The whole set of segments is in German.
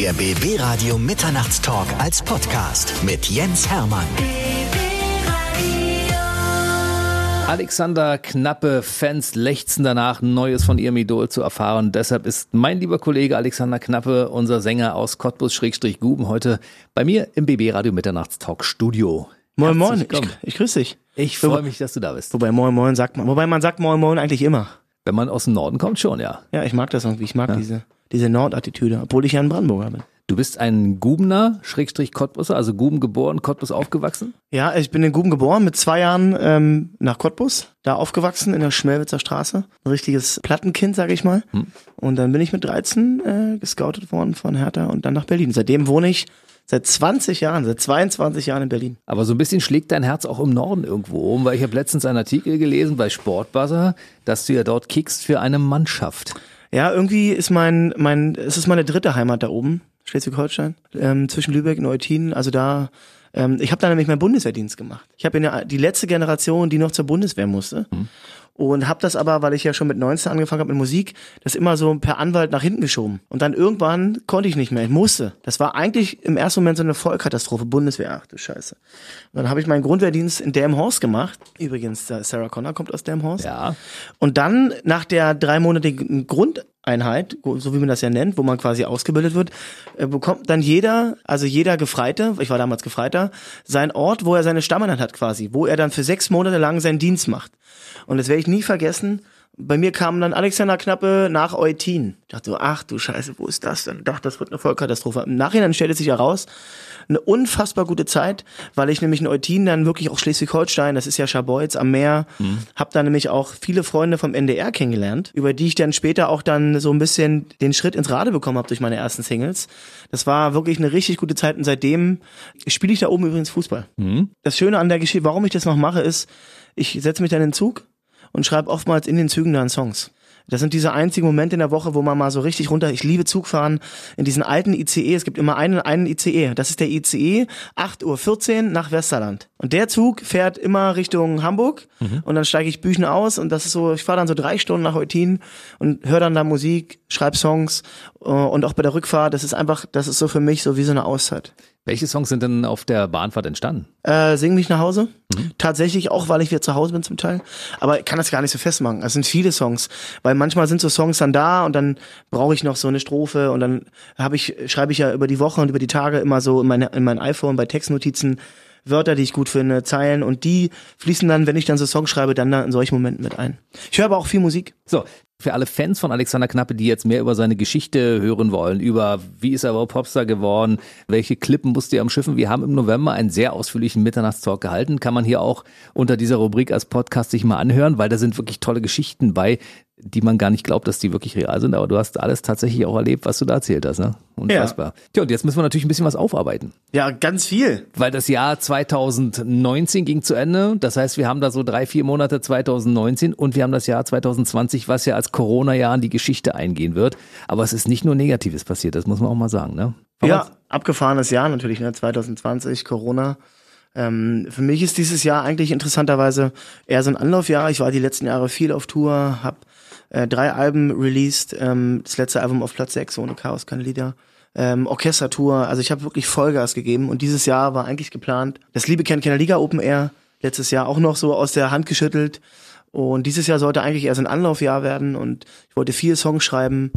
Der BB Radio Mitternachtstalk als Podcast mit Jens Hermann. Alexander Knappe, Fans lechzen danach, Neues von ihrem Idol zu erfahren. Deshalb ist mein lieber Kollege Alexander Knappe, unser Sänger aus Cottbus-Guben, heute bei mir im BB Radio Mitternachtstalk Studio. Moin Moin, ich, ich grüße dich. Ich freue mich, dass du da bist. Wobei Moin Moin sagt man, wobei man sagt Moin Moin eigentlich immer. Wenn man aus dem Norden kommt, schon, ja. Ja, ich mag das irgendwie. Ich mag ja. diese, diese Nordattitüde, obwohl ich ja ein Brandenburger bin. Du bist ein Gubener, Schrägstrich Cottbusser, also Guben geboren, Cottbus aufgewachsen? Ja, ich bin in Guben geboren, mit zwei Jahren ähm, nach Cottbus, da aufgewachsen in der Schmelwitzer Straße. Ein richtiges Plattenkind, sage ich mal. Hm. Und dann bin ich mit 13 äh, gescoutet worden von Hertha und dann nach Berlin. Seitdem wohne ich Seit 20 Jahren, seit 22 Jahren in Berlin. Aber so ein bisschen schlägt dein Herz auch im Norden irgendwo um, weil ich habe letztens einen Artikel gelesen bei Sportbuzzer, dass du ja dort kickst für eine Mannschaft. Ja, irgendwie ist mein, mein, es ist meine dritte Heimat da oben, Schleswig-Holstein, ähm, zwischen Lübeck und Eutin. Also da, ähm, ich habe da nämlich meinen Bundeswehrdienst gemacht. Ich habe ja die letzte Generation, die noch zur Bundeswehr musste. Hm und habe das aber, weil ich ja schon mit 19 angefangen habe mit Musik, das immer so per Anwalt nach hinten geschoben. Und dann irgendwann konnte ich nicht mehr, ich musste. Das war eigentlich im ersten Moment so eine Vollkatastrophe, Bundeswehr, ach du Scheiße. Und dann habe ich meinen Grundwehrdienst in Delmhorst gemacht. Übrigens, Sarah Connor kommt aus Delmhorst. Ja. Und dann nach der dreimonatigen Grund Einheit, so wie man das ja nennt, wo man quasi ausgebildet wird, äh, bekommt dann jeder, also jeder Gefreite, ich war damals Gefreiter, sein Ort, wo er seine Stammeinheit hat quasi, wo er dann für sechs Monate lang seinen Dienst macht. Und das werde ich nie vergessen. Bei mir kam dann Alexander Knappe nach Eutin. Ich dachte so, ach du Scheiße, wo ist das denn? Ich dachte, das wird eine Vollkatastrophe. Im Nachhinein stellte sich heraus, eine unfassbar gute Zeit, weil ich nämlich in Eutin dann wirklich auch Schleswig-Holstein, das ist ja Scharbeutz am Meer, mhm. habe dann nämlich auch viele Freunde vom NDR kennengelernt, über die ich dann später auch dann so ein bisschen den Schritt ins Rade bekommen habe durch meine ersten Singles. Das war wirklich eine richtig gute Zeit und seitdem spiele ich da oben übrigens Fußball. Mhm. Das Schöne an der Geschichte, warum ich das noch mache, ist, ich setze mich dann in den Zug und schreibe oftmals in den Zügen dann Songs. Das sind diese einzigen Momente in der Woche, wo man mal so richtig runter, ich liebe Zugfahren in diesen alten ICE. Es gibt immer einen, einen ICE. Das ist der ICE 8.14 Uhr nach Westerland. Und der Zug fährt immer Richtung Hamburg mhm. und dann steige ich Büchen aus und das ist so, ich fahre dann so drei Stunden nach Eutin und höre dann da Musik, schreibe Songs äh, und auch bei der Rückfahrt, das ist einfach, das ist so für mich so wie so eine Auszeit. Welche Songs sind denn auf der Bahnfahrt entstanden? Äh, Sing mich nach Hause. Mhm. Tatsächlich auch, weil ich wieder zu Hause bin zum Teil. Aber ich kann das gar nicht so festmachen. Es sind viele Songs, weil manchmal sind so Songs dann da und dann brauche ich noch so eine Strophe und dann habe ich schreibe ich ja über die Woche und über die Tage immer so in, meine, in mein iPhone bei Textnotizen Wörter, die ich gut finde, Zeilen und die fließen dann, wenn ich dann so Songs schreibe, dann in solchen Momenten mit ein. Ich höre aber auch viel Musik. So, für alle Fans von Alexander Knappe, die jetzt mehr über seine Geschichte hören wollen, über wie ist er überhaupt Popstar geworden, welche Klippen musste er am Schiffen. Wir haben im November einen sehr ausführlichen Mitternachtstalk gehalten. Kann man hier auch unter dieser Rubrik als Podcast sich mal anhören, weil da sind wirklich tolle Geschichten bei, die man gar nicht glaubt, dass die wirklich real sind, aber du hast alles tatsächlich auch erlebt, was du da erzählt hast, ne? Unfassbar. Ja. Tja, und jetzt müssen wir natürlich ein bisschen was aufarbeiten. Ja, ganz viel. Weil das Jahr 2019 ging zu Ende. Das heißt, wir haben da so drei, vier Monate 2019 und wir haben das Jahr 2020, was ja als Corona-Jahr in die Geschichte eingehen wird. Aber es ist nicht nur Negatives passiert, das muss man auch mal sagen, ne? Aber ja, abgefahrenes Jahr natürlich, ne? 2020, Corona. Ähm, für mich ist dieses Jahr eigentlich interessanterweise eher so ein Anlaufjahr. Ich war die letzten Jahre viel auf Tour, habe äh, drei Alben released, ähm, das letzte Album auf Platz 6, ohne Chaos, keine Lieder. Ähm, Orchestertour, also ich habe wirklich Vollgas gegeben und dieses Jahr war eigentlich geplant. Das Liebe kennt keiner Liga Open Air, letztes Jahr auch noch so aus der Hand geschüttelt. Und dieses Jahr sollte eigentlich erst ein Anlaufjahr werden und ich wollte vier Songs schreiben.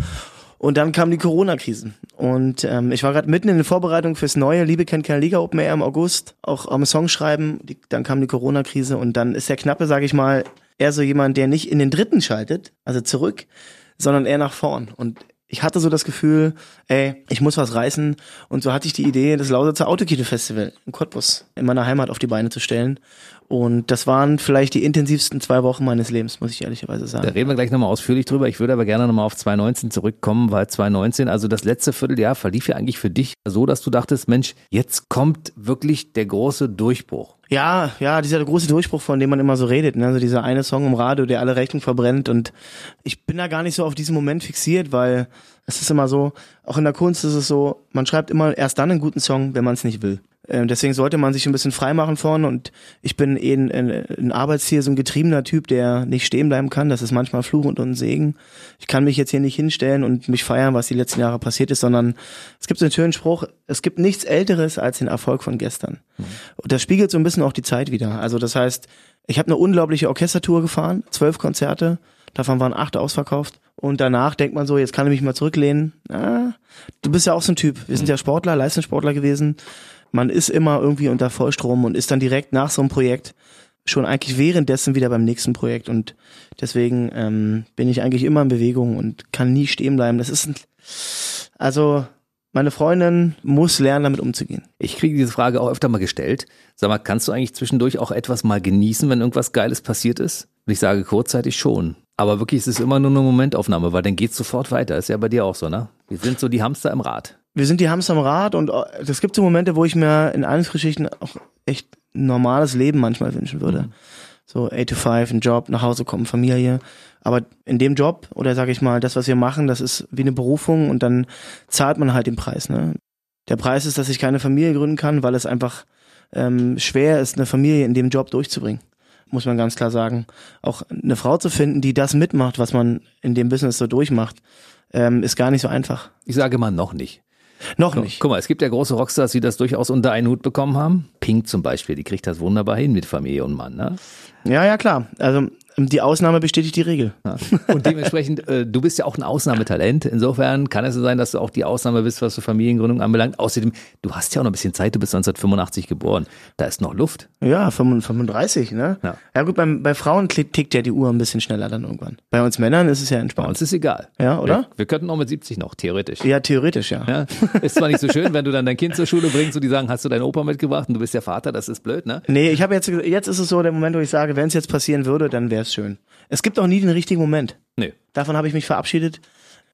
Und dann kam die Corona-Krise. Und ähm, ich war gerade mitten in den Vorbereitungen fürs neue Liebe kennt keine Liga Open Air im August, auch am Song schreiben. Die, dann kam die Corona-Krise und dann ist der Knappe, sage ich mal, eher so jemand, der nicht in den dritten schaltet, also zurück, sondern eher nach vorn. Und ich hatte so das Gefühl, ey, ich muss was reißen. Und so hatte ich die Idee, das Lausitzer Autokino-Festival in Cottbus in meiner Heimat auf die Beine zu stellen. Und das waren vielleicht die intensivsten zwei Wochen meines Lebens, muss ich ehrlicherweise sagen. Da reden wir gleich nochmal ausführlich drüber. Ich würde aber gerne nochmal auf 2019 zurückkommen, weil 2019, also das letzte Vierteljahr verlief ja eigentlich für dich so, dass du dachtest, Mensch, jetzt kommt wirklich der große Durchbruch. Ja, ja, dieser große Durchbruch, von dem man immer so redet, ne? also dieser eine Song im Radio, der alle Rechnungen verbrennt und ich bin da gar nicht so auf diesen Moment fixiert, weil es ist immer so, auch in der Kunst ist es so, man schreibt immer erst dann einen guten Song, wenn man es nicht will. Ähm, deswegen sollte man sich ein bisschen frei machen vorne und ich bin eh ein, ein, ein Arbeitstier, so ein getriebener Typ, der nicht stehen bleiben kann. Das ist manchmal Fluch und ein Segen. Ich kann mich jetzt hier nicht hinstellen und mich feiern, was die letzten Jahre passiert ist, sondern es gibt so einen schönen Spruch, es gibt nichts Älteres als den Erfolg von gestern. Mhm. Und das spiegelt so ein bisschen auch die Zeit wieder. Also das heißt, ich habe eine unglaubliche Orchestertour gefahren, zwölf Konzerte, davon waren acht ausverkauft. Und danach denkt man so, jetzt kann ich mich mal zurücklehnen. Ah, du bist ja auch so ein Typ. Wir sind ja Sportler, Leistungssportler gewesen man ist immer irgendwie unter Vollstrom und ist dann direkt nach so einem Projekt schon eigentlich währenddessen wieder beim nächsten Projekt und deswegen ähm, bin ich eigentlich immer in Bewegung und kann nie stehen bleiben. Das ist ein, also meine Freundin muss lernen, damit umzugehen. Ich kriege diese Frage auch öfter mal gestellt. Sag mal, kannst du eigentlich zwischendurch auch etwas mal genießen, wenn irgendwas Geiles passiert ist? Und ich sage kurzzeitig schon. Aber wirklich ist es immer nur eine Momentaufnahme, weil dann geht es sofort weiter. Ist ja bei dir auch so, ne? Wir sind so die Hamster im Rad wir sind die Hamster am Rad und äh, es gibt so Momente, wo ich mir in Anführungsstrichen auch echt ein normales Leben manchmal wünschen würde. Mhm. So 8 to 5, ein Job, nach Hause kommen, Familie. Aber in dem Job, oder sage ich mal, das, was wir machen, das ist wie eine Berufung und dann zahlt man halt den Preis. Ne? Der Preis ist, dass ich keine Familie gründen kann, weil es einfach ähm, schwer ist, eine Familie in dem Job durchzubringen. Muss man ganz klar sagen. Auch eine Frau zu finden, die das mitmacht, was man in dem Business so durchmacht, ähm, ist gar nicht so einfach. Ich sage mal noch nicht. Noch nicht. Guck mal, es gibt ja große Rockstars, die das durchaus unter einen Hut bekommen haben. Pink zum Beispiel, die kriegt das wunderbar hin mit Familie und Mann, ne? Ja, ja, klar. Also die Ausnahme bestätigt die Regel. Ja. Und dementsprechend, äh, du bist ja auch ein Ausnahmetalent. Insofern kann es so sein, dass du auch die Ausnahme bist, was so Familiengründung anbelangt. Außerdem, du hast ja auch noch ein bisschen Zeit, du bist 1985 geboren. Da ist noch Luft. Ja, 35, ne? Ja, ja gut, beim, bei Frauen tickt ja die Uhr ein bisschen schneller dann irgendwann. Bei uns Männern ist es ja entspannt. Bei uns ist egal. Ja, oder? Wir, wir könnten auch mit 70 noch, theoretisch. Ja, theoretisch, ja. ja. Ist zwar nicht so schön, wenn du dann dein Kind zur Schule bringst und die sagen, hast du deinen Opa mitgebracht und du bist der Vater, das ist blöd, ne? Nee, ich habe jetzt, jetzt ist es so der Moment, wo ich sage, wenn es jetzt passieren würde, dann wäre es schön. Es gibt auch nie den richtigen Moment. Nee. Davon habe ich mich verabschiedet.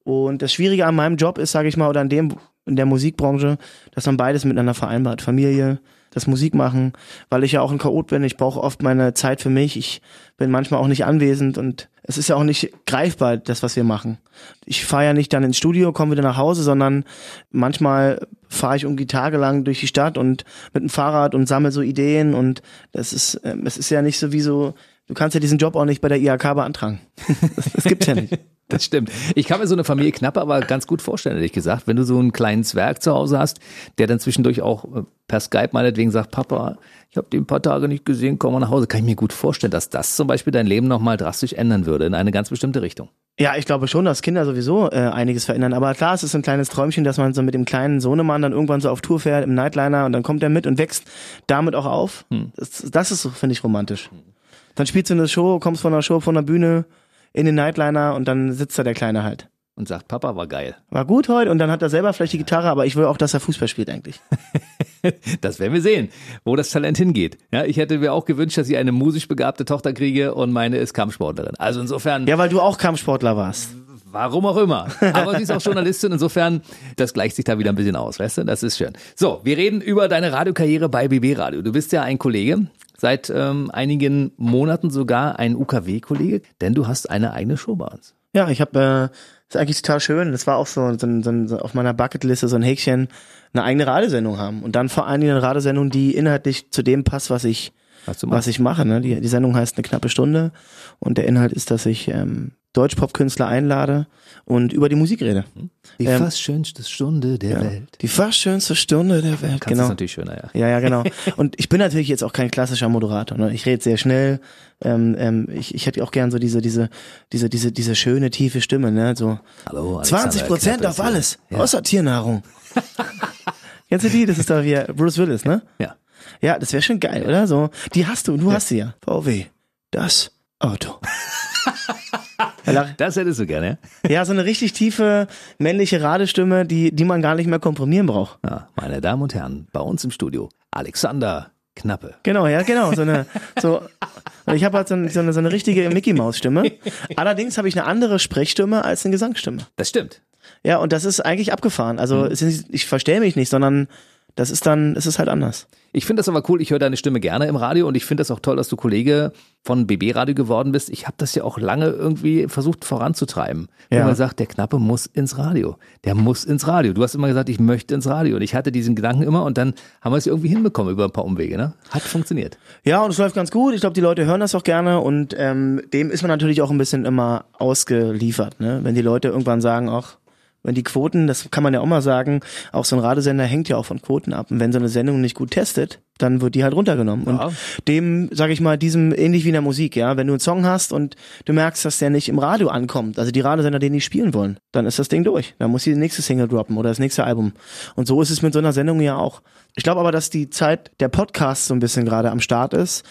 Und das Schwierige an meinem Job ist, sage ich mal, oder an dem in der Musikbranche, dass man beides miteinander vereinbart. Familie, das Musikmachen, weil ich ja auch ein Chaot bin. Ich brauche oft meine Zeit für mich. Ich bin manchmal auch nicht anwesend und es ist ja auch nicht greifbar, das, was wir machen. Ich fahre ja nicht dann ins Studio, komme wieder nach Hause, sondern manchmal fahre ich irgendwie tagelang durch die Stadt und mit dem Fahrrad und sammle so Ideen und das ist, ähm, es ist ja nicht so wie so, Du kannst ja diesen Job auch nicht bei der IHK beantragen. Das, das gibt's ja nicht. Das stimmt. Ich kann mir so eine Familie knapp aber ganz gut vorstellen, ehrlich gesagt. Wenn du so einen kleinen Zwerg zu Hause hast, der dann zwischendurch auch äh, per Skype meinetwegen sagt, Papa, ich habe den ein paar Tage nicht gesehen, komm mal nach Hause. Kann ich mir gut vorstellen, dass das zum Beispiel dein Leben nochmal drastisch ändern würde in eine ganz bestimmte Richtung. Ja, ich glaube schon, dass Kinder sowieso äh, einiges verändern. Aber klar, es ist ein kleines Träumchen, dass man so mit dem kleinen Sohnemann dann irgendwann so auf Tour fährt im Nightliner und dann kommt er mit und wächst damit auch auf. Hm. Das, das ist, finde ich, romantisch. Hm. Dann spielst du eine Show, kommst von der Show, von der Bühne in den Nightliner und dann sitzt da der Kleine halt. Und sagt, Papa war geil. War gut heute und dann hat er selber vielleicht die Gitarre, aber ich will auch, dass er Fußball spielt eigentlich. das werden wir sehen, wo das Talent hingeht. Ja, ich hätte mir auch gewünscht, dass ich eine musisch begabte Tochter kriege und meine ist Kampfsportlerin. Also insofern. Ja, weil du auch Kampfsportler warst. Warum auch immer. Aber sie ist auch Journalistin, insofern, das gleicht sich da wieder ein bisschen aus, weißt du? Das ist schön. So, wir reden über deine Radiokarriere bei BB Radio. Du bist ja ein Kollege, seit ähm, einigen Monaten sogar ein UKW-Kollege, denn du hast eine eigene Show bei uns. Ja, ich habe, äh, ist eigentlich total schön. Das war auch so, so, so, so auf meiner Bucketliste so ein Häkchen, eine eigene Radiosendung haben und dann vor allen Dingen eine Radiosendung, die inhaltlich zu dem passt, was ich was, was ich mache. Ne? Die, die Sendung heißt eine knappe Stunde und der Inhalt ist, dass ich ähm, Deutsch-Pop-Künstler einlade und über die Musik rede. Die ähm, fast schönste Stunde der ja, Welt. Die fast schönste Stunde der Welt, Kannst genau. Das natürlich schöner, ja. Ja, ja, genau. und ich bin natürlich jetzt auch kein klassischer Moderator. Ne? Ich rede sehr schnell. Ähm, ähm, ich, ich hätte auch gern so diese, diese, diese, diese, diese schöne, tiefe Stimme, ne? So Hallo, 20 Prozent auf alles, ja. außer Tiernahrung. Kennst du die? Das ist doch wie Bruce Willis, ne? Ja. Ja, das wäre schon geil, oder? So, die hast du, du ja. hast sie ja. VW, das Auto. Das hättest du gerne. Ja, so eine richtig tiefe männliche Radestimme, die, die man gar nicht mehr komprimieren braucht. Ja, meine Damen und Herren, bei uns im Studio Alexander Knappe. Genau, ja, genau. So eine, so, ich habe halt so eine, so eine, so eine richtige Mickey Maus Stimme. Allerdings habe ich eine andere Sprechstimme als eine Gesangsstimme. Das stimmt. Ja, und das ist eigentlich abgefahren. Also mhm. ich verstehe mich nicht, sondern Das ist dann, es ist halt anders. Ich finde das aber cool, ich höre deine Stimme gerne im Radio und ich finde das auch toll, dass du Kollege von BB Radio geworden bist. Ich habe das ja auch lange irgendwie versucht voranzutreiben. Ja. Wo man sagt, der Knappe muss ins Radio. Der muss ins Radio. Du hast immer gesagt, ich möchte ins Radio. Und ich hatte diesen Gedanken immer und dann haben wir es irgendwie hinbekommen über ein paar Umwege. Ne? Hat funktioniert. Ja, und es läuft ganz gut. Ich glaube, die Leute hören das auch gerne und ähm, dem ist man natürlich auch ein bisschen immer ausgeliefert. Ne? Wenn die Leute irgendwann sagen, ach, wenn die Quoten, das kann man ja auch mal sagen, auch so ein Radiosender hängt ja auch von Quoten ab. Und wenn so eine Sendung nicht gut testet, dann wird die halt runtergenommen. Ja. Und dem, sage ich mal, diesem ähnlich wie in der Musik, ja, wenn du einen Song hast und du merkst, dass der nicht im Radio ankommt, also die Radiosender den nicht spielen wollen, dann ist das Ding durch. Dann muss die nächste Single droppen oder das nächste Album. Und so ist es mit so einer Sendung ja auch. Ich glaube aber, dass die Zeit der Podcasts so ein bisschen gerade am Start ist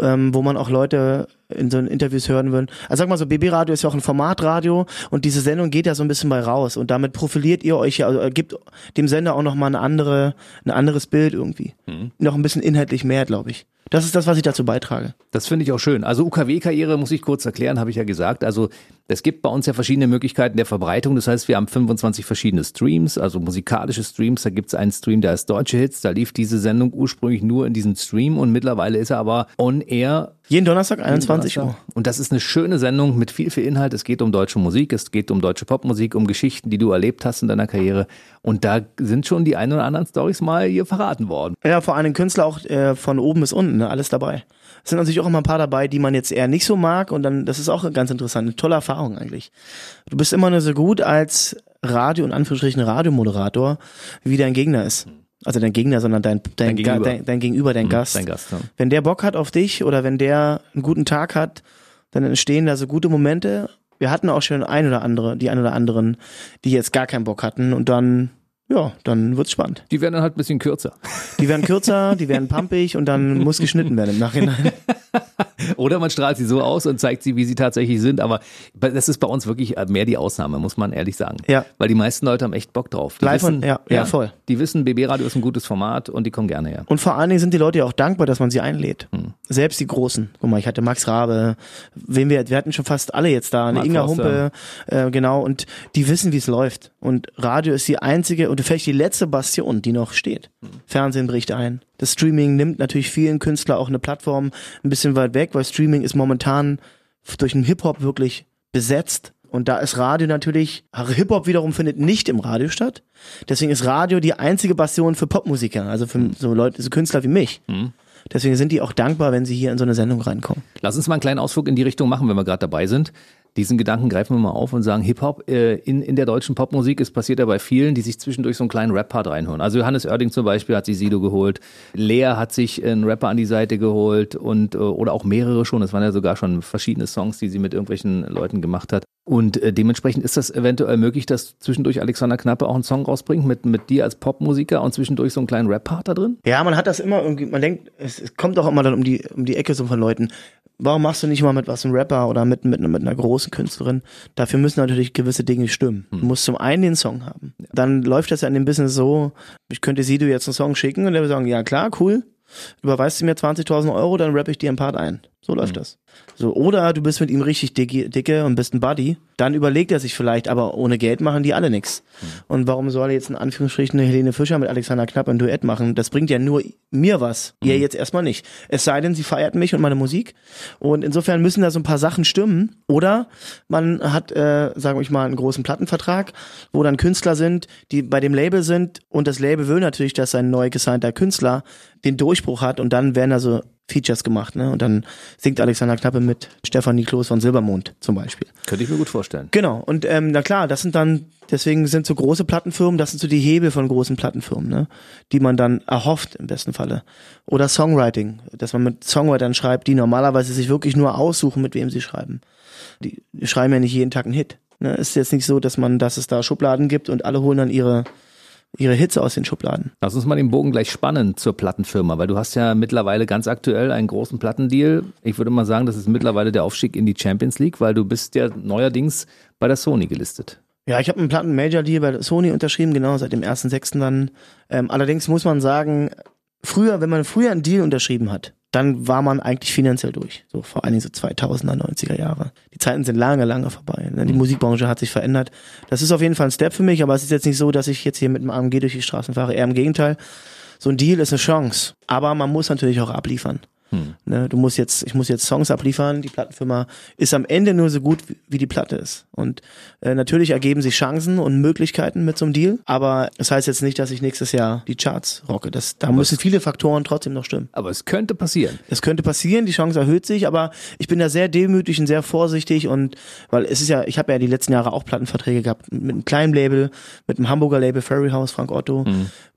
ähm, wo man auch Leute in so Interviews hören würden. Also sag mal so, BB Radio ist ja auch ein Formatradio und diese Sendung geht ja so ein bisschen bei raus und damit profiliert ihr euch ja, also gibt dem Sender auch nochmal eine andere, ein anderes Bild irgendwie. Mhm. Noch ein bisschen inhaltlich mehr, glaube ich. Das ist das, was ich dazu beitrage. Das finde ich auch schön. Also UKW-Karriere muss ich kurz erklären, habe ich ja gesagt. Also es gibt bei uns ja verschiedene Möglichkeiten der Verbreitung. Das heißt, wir haben 25 verschiedene Streams, also musikalische Streams. Da gibt es einen Stream, der ist Deutsche Hits. Da lief diese Sendung ursprünglich nur in diesem Stream und mittlerweile ist er aber on air. Jeden Donnerstag 21 Uhr. Und das ist eine schöne Sendung mit viel, viel Inhalt. Es geht um deutsche Musik, es geht um deutsche Popmusik, um Geschichten, die du erlebt hast in deiner Karriere. Und da sind schon die ein oder anderen Stories mal hier verraten worden. Ja, vor allem Künstler auch äh, von oben bis unten, ne? alles dabei. Es sind natürlich auch immer ein paar dabei, die man jetzt eher nicht so mag und dann, das ist auch ganz interessant, eine tolle Erfahrung eigentlich. Du bist immer nur so gut als Radio, und Anführungsstrichen Radiomoderator, wie dein Gegner ist. Also dein Gegner, sondern dein, dein, dein Gegenüber, dein, dein, Gegenüber, dein mhm, Gast. Dein Gast ja. Wenn der Bock hat auf dich oder wenn der einen guten Tag hat, dann entstehen da so gute Momente. Wir hatten auch schon ein oder andere, die ein oder anderen, die jetzt gar keinen Bock hatten und dann ja, dann wird's spannend. Die werden dann halt ein bisschen kürzer. Die werden kürzer, die werden pumpig und dann muss geschnitten werden im Nachhinein. Oder man strahlt sie so aus und zeigt sie, wie sie tatsächlich sind. Aber das ist bei uns wirklich mehr die Ausnahme, muss man ehrlich sagen. Ja. Weil die meisten Leute haben echt Bock drauf. Die Live wissen, und, ja, ja, ja, voll. Die wissen, BB Radio ist ein gutes Format und die kommen gerne her. Und vor allen Dingen sind die Leute ja auch dankbar, dass man sie einlädt. Hm. Selbst die Großen. Guck mal, ich hatte Max Rabe, wen wir, wir hatten schon fast alle jetzt da, eine Inga Humpe, äh, genau, und die wissen, wie es läuft. Und Radio ist die einzige und vielleicht die letzte Bastion, die noch steht. Hm. Fernsehen bricht ein. Das Streaming nimmt natürlich vielen Künstlern auch eine Plattform ein bisschen weit weg, weil Streaming ist momentan durch den Hip-Hop wirklich besetzt. Und da ist Radio natürlich, Hip-Hop wiederum findet nicht im Radio statt. Deswegen ist Radio die einzige Bastion für Popmusiker, also für hm. so Leute, so Künstler wie mich. Mhm. Deswegen sind die auch dankbar, wenn sie hier in so eine Sendung reinkommen. Lass uns mal einen kleinen Ausflug in die Richtung machen, wenn wir gerade dabei sind. Diesen Gedanken greifen wir mal auf und sagen, Hip-Hop äh, in, in der deutschen Popmusik, es passiert ja bei vielen, die sich zwischendurch so einen kleinen Rap-Part reinholen. Also Johannes Oerding zum Beispiel hat sich Sido geholt, Lea hat sich einen Rapper an die Seite geholt und äh, oder auch mehrere schon, es waren ja sogar schon verschiedene Songs, die sie mit irgendwelchen Leuten gemacht hat. Und äh, dementsprechend ist das eventuell möglich, dass zwischendurch Alexander Knappe auch einen Song rausbringt mit, mit dir als Popmusiker und zwischendurch so einen kleinen Rap-Part da drin? Ja, man hat das immer irgendwie, man denkt, es, es kommt auch immer dann um die, um die Ecke so von Leuten. Warum machst du nicht mal mit was ein Rapper oder mit, mit, mit einer großen Künstlerin? Dafür müssen natürlich gewisse Dinge stimmen. Hm. Du musst zum einen den Song haben. Ja. Dann läuft das ja in dem Business so, ich könnte Sido jetzt einen Song schicken und der würde sagen, ja klar, cool, überweist du mir 20.000 Euro, dann rappe ich dir einen Part ein. So läuft mhm. das. So, oder du bist mit ihm richtig dicke, dicke und bist ein Buddy, dann überlegt er sich vielleicht, aber ohne Geld machen die alle nichts. Mhm. Und warum soll er jetzt in Anführungsstrichen eine Helene Fischer mit Alexander Knapp ein Duett machen? Das bringt ja nur mir was. Mhm. Ihr jetzt erstmal nicht. Es sei denn, sie feiert mich und meine Musik. Und insofern müssen da so ein paar Sachen stimmen. Oder man hat, äh, sagen wir mal, einen großen Plattenvertrag, wo dann Künstler sind, die bei dem Label sind und das Label will natürlich, dass sein neu gesignter Künstler den Durchbruch hat und dann werden also Features gemacht, ne? Und dann singt Alexander Knappe mit Stefanie Kloß von Silbermond zum Beispiel. Könnte ich mir gut vorstellen. Genau. Und ähm, na klar, das sind dann, deswegen sind so große Plattenfirmen, das sind so die Hebel von großen Plattenfirmen, ne? Die man dann erhofft im besten Falle. Oder Songwriting, dass man mit Songwritern schreibt, die normalerweise sich wirklich nur aussuchen, mit wem sie schreiben. Die schreiben ja nicht jeden Tag einen Hit. Ne? Ist jetzt nicht so, dass man, dass es da Schubladen gibt und alle holen dann ihre ihre Hits aus den Schubladen. Lass uns mal den Bogen gleich spannen zur Plattenfirma, weil du hast ja mittlerweile ganz aktuell einen großen Plattendeal. Ich würde mal sagen, das ist mittlerweile der Aufstieg in die Champions League, weil du bist ja neuerdings bei der Sony gelistet. Ja, ich habe einen Platten-Major-Deal bei Sony unterschrieben, genau, seit dem 1.6. dann. Ähm, allerdings muss man sagen, früher, wenn man früher einen Deal unterschrieben hat, dann war man eigentlich finanziell durch. So vor allen Dingen so 2000er, 90er Jahre. Die Zeiten sind lange, lange vorbei. Ne? Die Musikbranche hat sich verändert. Das ist auf jeden Fall ein Step für mich, aber es ist jetzt nicht so, dass ich jetzt hier mit dem AMG durch die Straßen fahre. Eher im Gegenteil. So ein Deal ist eine Chance. Aber man muss natürlich auch abliefern. Hm. Ne, du musst jetzt, ich muss jetzt Songs abliefern. Die Plattenfirma ist am Ende nur so gut, wie, die Platte ist. Und äh, natürlich ergeben sich Chancen und Möglichkeiten mit so einem Deal. Aber das heißt jetzt nicht, dass ich nächstes Jahr die Charts rocke. Das, da müssen viele Faktoren trotzdem noch stimmen. Aber es könnte passieren. Es könnte passieren, die Chance erhöht sich, aber ich bin da sehr demütig und sehr vorsichtig und weil es ist ja, ich habe ja die letzten Jahre auch Plattenverträge gehabt mit einem kleinen Label, mit einem Hamburger Label Ferry House, Frank Otto.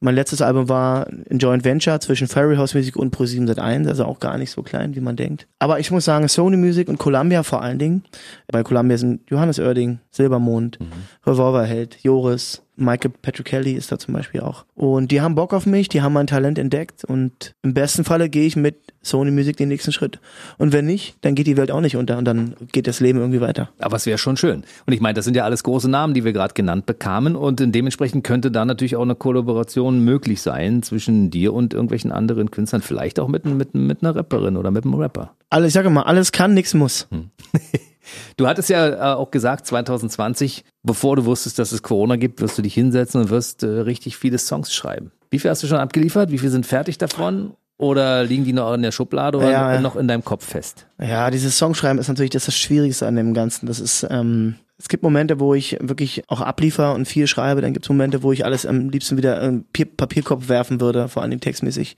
Mein letztes Album war ein Joint Venture zwischen Ferry House Musik und Pro7 Sat1, also auch gar nicht so klein, wie man denkt. Aber ich muss sagen, Sony Music und Columbia vor allen Dingen. Bei Columbia sind Johannes Oerding, Silbermond, Revolverheld, Joris, Michael Petrocelli ist da zum Beispiel auch. Und die haben Bock auf mich, die haben mein Talent entdeckt und im besten Falle gehe ich mit Sony Music den nächsten Schritt. Und wenn nicht, dann geht die Welt auch nicht unter und dann geht das Leben irgendwie weiter. Aber es wäre schon schön. Und ich meine, das sind ja alles große Namen, die wir gerade genannt bekamen. Und dementsprechend könnte da natürlich auch eine Kollaboration möglich sein zwischen dir und irgendwelchen anderen Künstlern. Vielleicht auch mit, mit, mit einer Rapperin oder mit einem Rapper. Alles, ich sage mal, alles kann, nichts muss. Du hattest ja äh, auch gesagt, 2020, bevor du wusstest, dass es Corona gibt, wirst du dich hinsetzen und wirst äh, richtig viele Songs schreiben. Wie viel hast du schon abgeliefert? Wie viel sind fertig davon? Oder liegen die noch in der Schublade oder Ja, noch in deinem Kopf fest? Ja, dieses Songschreiben ist natürlich das, das Schwierigste an dem Ganzen. Das ist, ähm, es gibt Momente, wo ich wirklich auch abliefer und viel schreibe. Dann gibt es Momente, wo ich alles am liebsten wieder im Pier- Papierkorb werfen würde, vor allem textmäßig.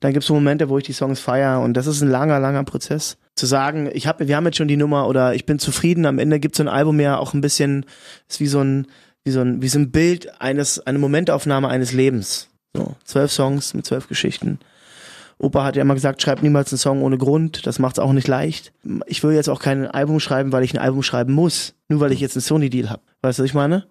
Dann gibt es Momente, wo ich die Songs feiere und das ist ein langer, langer Prozess. Zu sagen, ich hab, wir haben jetzt schon die Nummer oder ich bin zufrieden, am Ende gibt so ein Album ja auch ein bisschen, ist wie so ein, wie so ein, wie so ein Bild eines, eine Momentaufnahme eines Lebens. So, zwölf Songs mit zwölf Geschichten. Opa hat ja immer gesagt, schreib niemals einen Song ohne Grund. Das macht's auch nicht leicht. Ich will jetzt auch kein Album schreiben, weil ich ein Album schreiben muss. Nur weil ich jetzt einen Sony-Deal habe. Weißt du, was ich meine?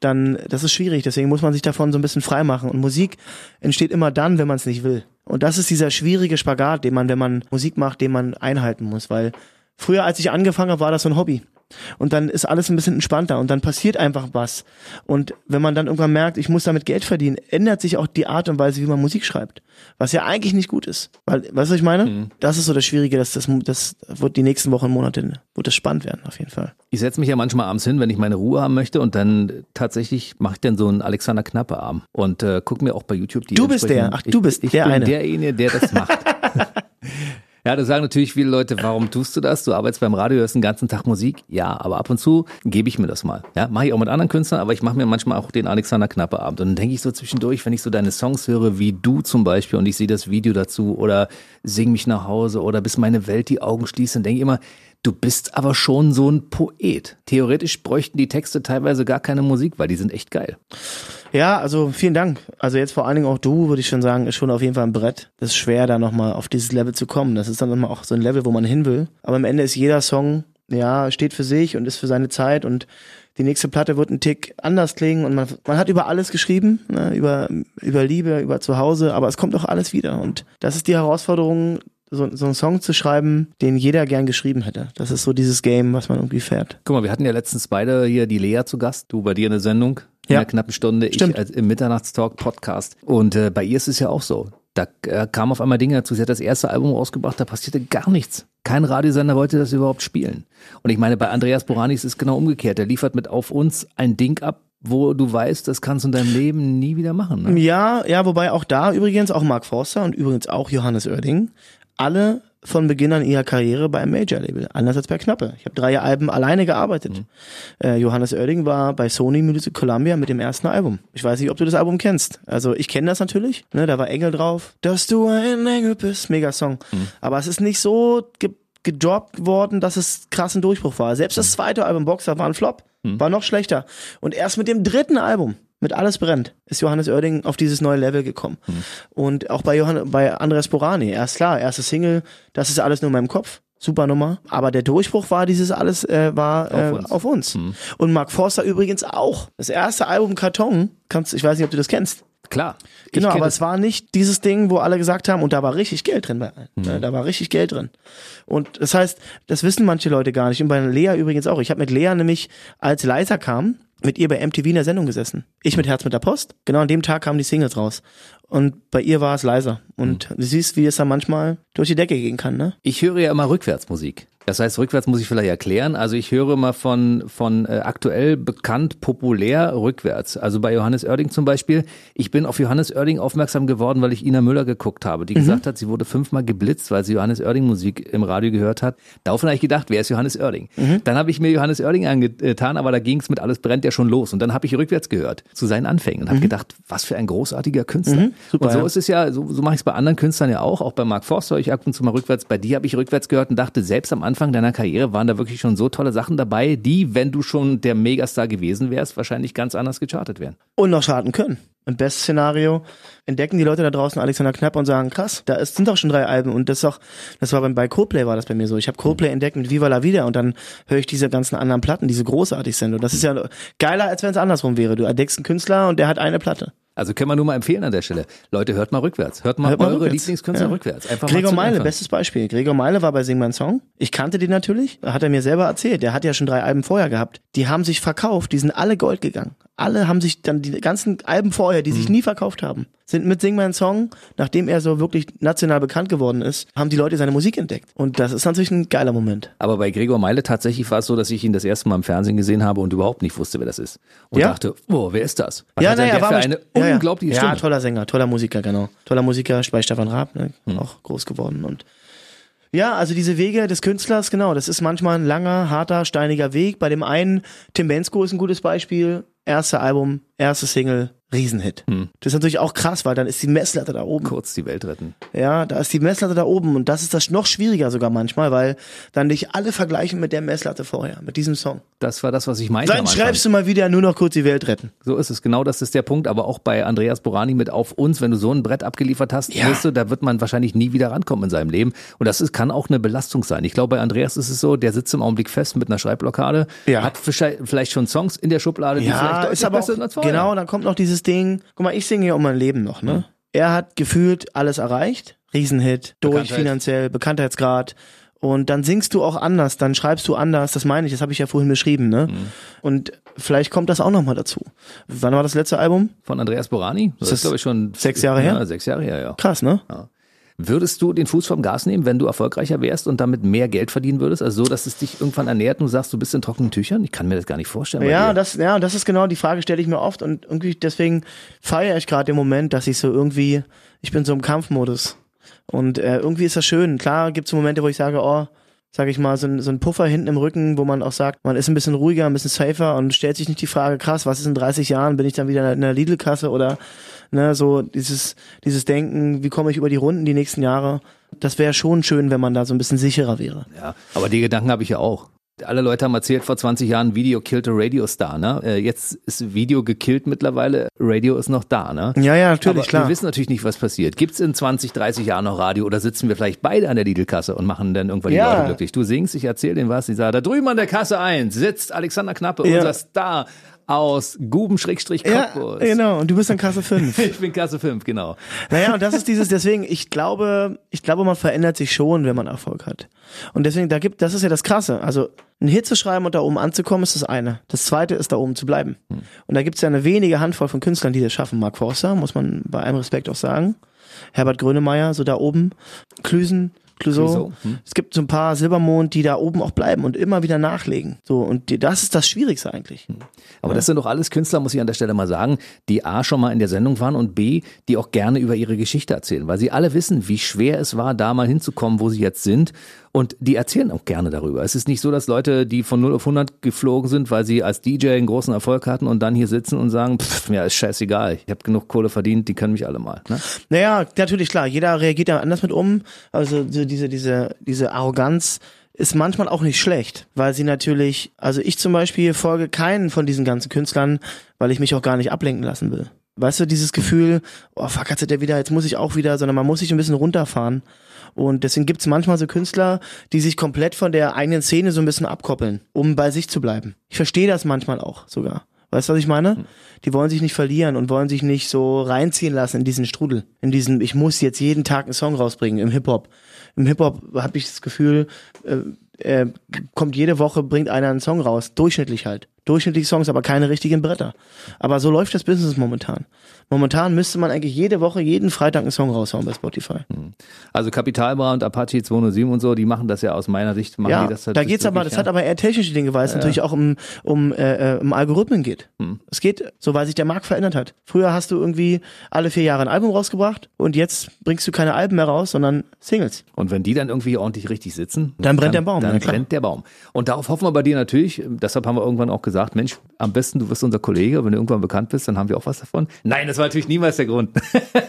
Dann, das ist schwierig. Deswegen muss man sich davon so ein bisschen frei machen. Und Musik entsteht immer dann, wenn man es nicht will. Und das ist dieser schwierige Spagat, den man, wenn man Musik macht, den man einhalten muss. Weil früher, als ich angefangen habe, war das so ein Hobby. Und dann ist alles ein bisschen entspannter und dann passiert einfach was. Und wenn man dann irgendwann merkt, ich muss damit Geld verdienen, ändert sich auch die Art und Weise, wie man Musik schreibt. Was ja eigentlich nicht gut ist. Weil, weißt du, was ich meine? Das ist so das Schwierige, dass das, das wird die nächsten Wochen, Monate, wird das spannend werden, auf jeden Fall. Ich setze mich ja manchmal abends hin, wenn ich meine Ruhe haben möchte und dann tatsächlich mache ich dann so einen Alexander Knappe Arm und äh, guck mir auch bei YouTube die Du bist der. Ach, du bist ich, ich der bin eine. derjenige, der das macht. Ja, da sagen natürlich viele Leute, warum tust du das? Du arbeitest beim Radio, hörst den ganzen Tag Musik. Ja, aber ab und zu gebe ich mir das mal. Ja, mache ich auch mit anderen Künstlern, aber ich mache mir manchmal auch den Alexander Knappe Abend. Und dann denke ich so zwischendurch, wenn ich so deine Songs höre, wie du zum Beispiel, und ich sehe das Video dazu oder sing mich nach Hause oder bis meine Welt die Augen schließt, dann denke ich immer, du bist aber schon so ein Poet. Theoretisch bräuchten die Texte teilweise gar keine Musik, weil die sind echt geil. Ja, also vielen Dank. Also jetzt vor allen Dingen auch du, würde ich schon sagen, ist schon auf jeden Fall ein Brett. Das ist schwer, da nochmal auf dieses Level zu kommen. Das ist dann nochmal auch so ein Level, wo man hin will. Aber am Ende ist jeder Song, ja, steht für sich und ist für seine Zeit und die nächste Platte wird ein Tick anders klingen und man, man hat über alles geschrieben, ne, über, über Liebe, über Zuhause, aber es kommt auch alles wieder. Und das ist die Herausforderung, so, so einen Song zu schreiben, den jeder gern geschrieben hätte. Das ist so dieses Game, was man irgendwie fährt. Guck mal, wir hatten ja letztens beide hier die Lea zu Gast, du bei dir in der Sendung, in Ja. einer knappen Stunde, Stimmt. ich als, im Mitternachtstalk Podcast. Und äh, bei ihr ist es ja auch so. Da äh, kam auf einmal Dinge dazu. Sie hat das erste Album rausgebracht, da passierte gar nichts. Kein Radiosender wollte das überhaupt spielen. Und ich meine, bei Andreas Boranis ist es genau umgekehrt. Der liefert mit Auf uns ein Ding ab, wo du weißt, das kannst du in deinem Leben nie wieder machen. Ne? Ja, ja, wobei auch da übrigens auch Mark Forster und übrigens auch Johannes Oerding alle von Beginn an ihrer Karriere beim Major-Label, anders als bei Knappe. Ich habe drei Alben alleine gearbeitet. Äh, Johannes Oerding war bei Sony Music Columbia mit dem ersten Album. Ich weiß nicht, ob du das Album kennst. Also ich kenne das natürlich. Ne, da war Engel drauf. Dass du ein Engel bist, mega Song. Aber es ist nicht so ge gedroppt worden, dass es krassen Durchbruch war. Selbst das zweite Album Boxer war ein Flop, war noch schlechter. Und erst mit dem dritten Album, mit Alles brennt, ist Johannes Oerding auf dieses neue Level gekommen. Und auch bei Johann, bei Andres Borani, erst klar, erste Single, das ist alles nur in meinem Kopf. Super Nummer. Aber der Durchbruch war dieses alles, äh, war äh, Auf uns. auf uns. Und Mark Forster übrigens auch. Das erste Album Karton, kannst, ich weiß nicht, ob du das kennst. Klar. Genau, aber das. es war nicht dieses Ding, wo alle gesagt haben, und da war richtig Geld drin bei allen. Mhm. Ne, Da war richtig Geld drin. Und das heißt, das wissen manche Leute gar nicht. Und bei Lea übrigens auch. Ich habe mit Lea nämlich, als Leiser kam, mit ihr bei MTV in der Sendung gesessen. Ich mit Herz mit der Post. Genau an dem Tag kamen die Singles raus. Und bei ihr war es leiser. Und du siehst, wie es da manchmal durch die Decke gehen kann, ne? Ich höre ja immer Rückwärtsmusik. Das heißt, rückwärts muss ich vielleicht erklären. Also ich höre mal von, von äh, aktuell bekannt, populär rückwärts. Also bei Johannes Oerding zum Beispiel. Ich bin auf Johannes Oerding aufmerksam geworden, weil ich Ina Müller geguckt habe, die gesagt hat, sie wurde fünfmal geblitzt, weil sie Johannes Oerding Musik im Radio gehört hat. Daraufhin habe ich gedacht, wer ist Johannes Oerding? Dann habe ich mir Johannes Oerding angetan, aber da ging es mit Alles brennt ja schon los. Und dann habe ich rückwärts gehört zu seinen Anfängen und habe gedacht, was für ein großartiger Künstler. Super, und so ja. ist es ja, so, so mache ich es bei anderen Künstlern ja auch. Auch bei Mark Forster ich ab und zu mal rückwärts. Bei dir habe ich rückwärts gehört und dachte, selbst am Anfang deiner Karriere waren da wirklich schon so tolle Sachen dabei, die, wenn du schon der Megastar gewesen wärst, wahrscheinlich ganz anders gechartet wären. Und noch schaden können. Im Best-Szenario entdecken die Leute da draußen Alexander Knapp und sagen, krass, da ist, sind doch schon drei Alben und das auch, das war beim, bei Coldplay war das bei mir so. Ich habe Coldplay entdeckt mit Viva la Vida und dann höre ich diese ganzen anderen Platten, die so großartig sind und das ist ja geiler, als wenn es andersrum wäre. Du entdeckst einen Künstler und der hat eine Platte. Also können wir nur mal empfehlen an der Stelle. Leute, hört mal rückwärts. Hört mal Hört eure rückwärts. Lieblingskünstler Ja. rückwärts. Einfach Gregor Meile, bestes Beispiel. Gregor Meile war bei Sing Mein Song. Ich kannte den natürlich, hat er mir selber erzählt. Der hat ja schon drei Alben vorher gehabt. Die haben sich verkauft, die sind alle Gold gegangen. Alle haben sich dann die ganzen Alben vorher, die Mhm. sich nie verkauft haben, sind mit Sing Mein Song, nachdem er so wirklich national bekannt geworden ist, haben die Leute seine Musik entdeckt. Und das ist natürlich ein geiler Moment. Aber bei Gregor Meile tatsächlich war es so, dass ich ihn das erste Mal im Fernsehen gesehen habe und überhaupt nicht wusste, wer das ist. Und Ja. dachte, oh, wer ist das? Was ja, hat naja, der war für eine ja, ja. unglaubliche Ja, Stimme? toller Sänger, toller Musiker, genau. Toller Musiker bei Stefan Raab, ne? Hm. auch groß geworden und ja, also diese Wege des Künstlers, genau, das ist manchmal ein langer, harter, steiniger Weg. Bei dem einen, Tim Bensko ist ein gutes Beispiel. Erste Album, erste Single, Riesenhit. Hm. Das ist natürlich auch krass, weil dann ist die Messlatte da oben. Kurz die Welt retten. Ja, da ist die Messlatte da oben und das ist das noch schwieriger sogar manchmal, weil dann dich alle vergleichen mit der Messlatte vorher, mit diesem Song. Das war das, was ich meinte. Dann schreibst du mal wieder nur noch kurz die Welt retten. So ist es, genau das ist der Punkt. Aber auch bei Andreas Borani mit Auf uns, wenn du so ein Brett abgeliefert hast, Ja. wirst du, da wird man wahrscheinlich nie wieder rankommen in seinem Leben. Und das ist, kann auch eine Belastung sein. Ich glaube, bei Andreas ist es so, der sitzt im Augenblick fest mit einer Schreibblockade, Ja. hat vielleicht schon Songs in der Schublade, die vielleicht Ja, ist aber auch, genau, dann kommt noch dieses Ding, guck mal, ich singe ja um mein Leben noch, ne? Er hat gefühlt alles erreicht, Riesenhit, durch Bekanntheit. finanziell, Bekanntheitsgrad und dann singst du auch anders, dann schreibst du anders, das meine ich, das habe ich ja vorhin beschrieben, ne? Und vielleicht kommt das auch noch mal dazu. Wann war das letzte Album? Von Andreas Borani? Das Ist ist, glaube ich, schon sechs Jahre her? Ja, sechs Jahre her, ja. Krass, ne? Würdest du den Fuß vom Gas nehmen, wenn du erfolgreicher wärst und damit mehr Geld verdienen würdest? Also so, dass es dich irgendwann ernährt und du sagst, du bist in trockenen Tüchern? Ich kann mir das gar nicht vorstellen. Ja, das, ja, das ist genau die Frage, stelle ich mir oft und irgendwie deswegen feiere ich gerade den Moment, dass ich so irgendwie, ich bin so im Kampfmodus. Und äh, irgendwie ist das schön. Klar gibt es Momente, wo ich sage, oh, sage ich mal, so ein, so ein Puffer hinten im Rücken, wo man auch sagt, man ist ein bisschen ruhiger, ein bisschen safer und stellt sich nicht die Frage, krass, was ist in 30 Jahren, bin ich dann wieder in der Lidl-Kasse oder ne, so dieses, dieses Denken, wie komme ich über die Runden die nächsten Jahre. Das wäre schon schön, wenn man da so ein bisschen sicherer wäre. Ja, aber die Gedanken habe ich ja auch. Alle Leute haben erzählt, vor 20 Jahren, Video killte Radio-Star, ne? Äh, Jetzt ist Video gekillt mittlerweile, Radio ist noch da, ne? Ja, ja, natürlich, Aber klar. wir wissen natürlich nicht, was passiert. Gibt's in 20, 30 Jahren noch Radio oder sitzen wir vielleicht beide an der Lidl-Kasse und machen dann irgendwann die Ja. Leute glücklich? Du singst, ich erzähl denen was, ich sage, da drüben an der Kasse 1 sitzt Alexander Knappe, Ja. unser Star aus ja, Guben-Cottbus. genau. Und du bist dann Kasse 5. Ich bin Kasse 5, genau. Naja, und das ist dieses, deswegen, ich glaube, ich glaube, man verändert sich schon, wenn man Erfolg hat. Und deswegen, da gibt, das ist ja das Krasse. Also, einen Hit zu schreiben und da oben anzukommen, ist das eine. Das zweite ist, da oben zu bleiben. Und da gibt's ja eine wenige Handvoll von Künstlern, die das schaffen. Mark Forster, muss man bei allem Respekt auch sagen. Herbert Grönemeyer, so da oben. Klüsen, Clouseau. Clouseau, hm. Es gibt so ein paar Silbermond, die da oben auch bleiben und immer wieder nachlegen. So, und die, das ist das Schwierigste eigentlich. Aber das sind doch alles Künstler, muss ich an der Stelle mal sagen, die A schon mal in der Sendung waren und B, die auch gerne über ihre Geschichte erzählen, weil sie alle wissen, wie schwer es war, da mal hinzukommen, wo sie jetzt sind. Und die erzählen auch gerne darüber. Es ist nicht so, dass Leute, die von 0 auf 100 geflogen sind, weil sie als DJ einen großen Erfolg hatten und dann hier sitzen und sagen, pff, mir ist scheißegal, ich habe genug Kohle verdient, die können mich alle mal. Ne? Naja, natürlich klar, jeder reagiert da anders mit um. Also so diese, diese, diese Arroganz ist manchmal auch nicht schlecht, weil sie natürlich, also ich zum Beispiel folge keinen von diesen ganzen Künstlern, weil ich mich auch gar nicht ablenken lassen will. Weißt du, dieses Gefühl, oh fuck, hat der wieder, jetzt muss ich auch wieder, sondern man muss sich ein bisschen runterfahren. Und deswegen gibt's manchmal so Künstler, die sich komplett von der eigenen Szene so ein bisschen abkoppeln, um bei sich zu bleiben. Ich verstehe das manchmal auch sogar. Weißt du, was ich meine? Die wollen sich nicht verlieren und wollen sich nicht so reinziehen lassen in diesen Strudel. In diesen, ich muss jetzt jeden Tag einen Song rausbringen im Hip-Hop. Im Hip-Hop habe ich das Gefühl, äh, äh, kommt jede Woche, bringt einer einen Song raus. Durchschnittlich halt. Durchschnittliche Songs, aber keine richtigen Bretter. Aber so läuft das Business momentan. Momentan müsste man eigentlich jede Woche, jeden Freitag einen Song raushauen bei Spotify. Also Kapitalbra und Apache 207 und so, die machen das ja aus meiner Sicht. Machen Ja, die das da geht's aber, das hat aber eher technische Dinge, weil es natürlich auch um, um, äh, äh, um Algorithmen geht. Hm. Es geht, so weil sich der Markt verändert hat. Früher hast du irgendwie alle vier Jahre ein Album rausgebracht und jetzt bringst du keine Alben mehr raus, sondern Singles. Und wenn die dann irgendwie ordentlich richtig sitzen, Dann brennt der Baum, Dann ja, brennt der Baum. Und darauf hoffen wir bei dir natürlich. Deshalb haben wir irgendwann auch gesagt, Mensch, am besten du wirst unser Kollege. Wenn du irgendwann bekannt bist, dann haben wir auch was davon. Nein, das war natürlich niemals der Grund.